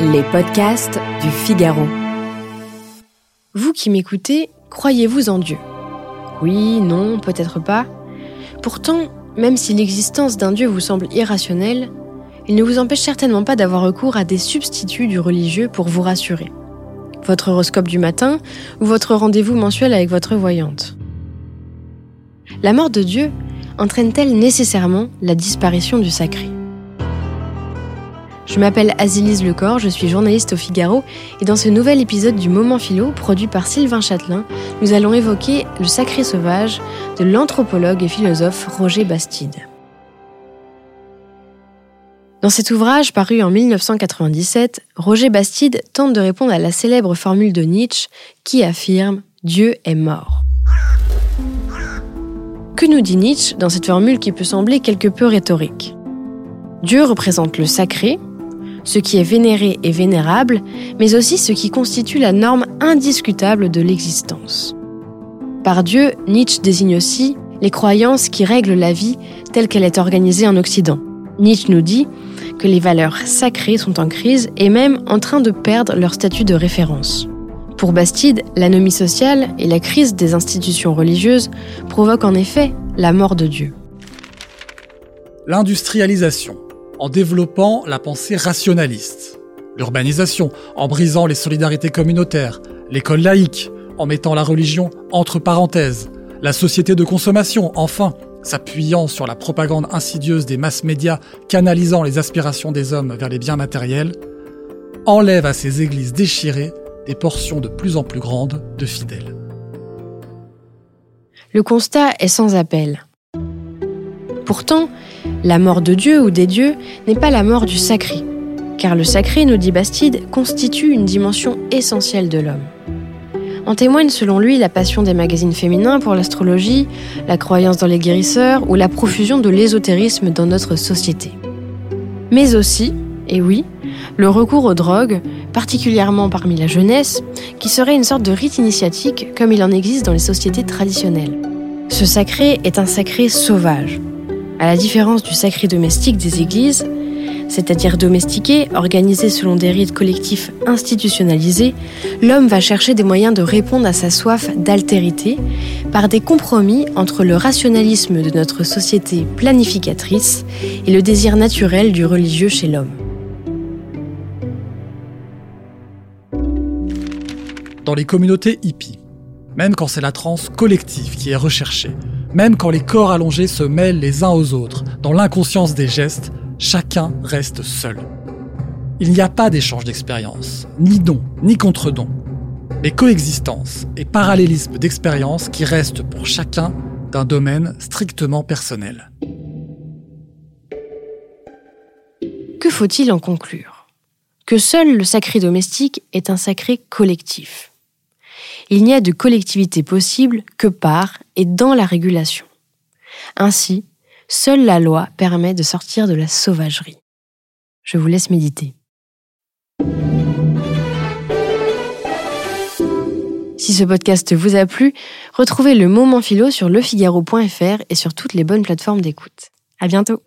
Les podcasts du Figaro. Vous qui m'écoutez, croyez-vous en Dieu? Oui, non, peut-être pas. Pourtant, même si l'existence d'un Dieu vous semble irrationnelle, il ne vous empêche certainement pas d'avoir recours à des substituts du religieux pour vous rassurer. Votre horoscope du matin ou votre rendez-vous mensuel avec votre voyante? La mort de Dieu entraîne-t-elle nécessairement la disparition du sacré? Je m'appelle Azilise Lecor, je suis journaliste au Figaro et dans ce nouvel épisode du Moment Philo, produit par Sylvain Châtelain, nous allons évoquer le sacré sauvage de l'anthropologue et philosophe Roger Bastide. Dans cet ouvrage paru en 1997, Roger Bastide tente de répondre à la célèbre formule de Nietzsche qui affirme Dieu est mort. Que nous dit Nietzsche dans cette formule qui peut sembler quelque peu rhétorique? Dieu représente le sacré, ce qui est vénéré et vénérable, mais aussi ce qui constitue la norme indiscutable de l'existence. Par Dieu, Nietzsche désigne aussi les croyances qui règlent la vie telle qu'elle est organisée en Occident. Nietzsche nous dit que les valeurs sacrées sont en crise et même en train de perdre leur statut de référence. Pour Bastide, l'anomie sociale et la crise des institutions religieuses provoquent en effet la mort de Dieu. L'industrialisation en développant la pensée rationaliste. L'urbanisation, en brisant les solidarités communautaires. L'école laïque, en mettant la religion entre parenthèses. La société de consommation, enfin, s'appuyant sur la propagande insidieuse des masses médias canalisant les aspirations des hommes vers les biens matériels, enlève à ces églises déchirées des portions de plus en plus grandes de fidèles. Le constat est sans appel. Pourtant, la mort de Dieu ou des dieux n'est pas la mort du sacré, car le sacré, nous dit Bastide, constitue une dimension essentielle de l'homme. En témoigne selon lui la passion des magazines féminins pour l'astrologie, la croyance dans les guérisseurs ou la profusion de l'ésotérisme dans notre société. Mais aussi, et oui, le recours aux drogues, particulièrement parmi la jeunesse, qui serait une sorte de rite initiatique comme il en existe dans les sociétés traditionnelles. Ce sacré est un sacré sauvage, à la différence du sacré domestique des églises, c'est-à-dire domestiqué, organisé selon des rites collectifs institutionnalisés, l'homme va chercher des moyens de répondre à sa soif d'altérité par des compromis entre le rationalisme de notre société planificatrice et le désir naturel du religieux chez l'homme. Dans les communautés hippies, même quand c'est la transe collective qui est recherchée, même quand les corps allongés se mêlent les uns aux autres, dans l'inconscience des gestes, chacun reste seul. Il n'y a pas d'échange d'expérience, ni don, ni contre-don, mais coexistence et parallélisme d'expérience qui restent pour chacun d'un domaine strictement personnel. Que faut-il en conclure? Que seul le sacré domestique est un sacré collectif il n'y a de collectivité possible que par et dans la régulation. Ainsi, seule la loi permet de sortir de la sauvagerie. Je vous laisse méditer. Si ce podcast vous a plu, retrouvez le moment philo sur lefigaro.fr et sur toutes les bonnes plateformes d'écoute. À bientôt!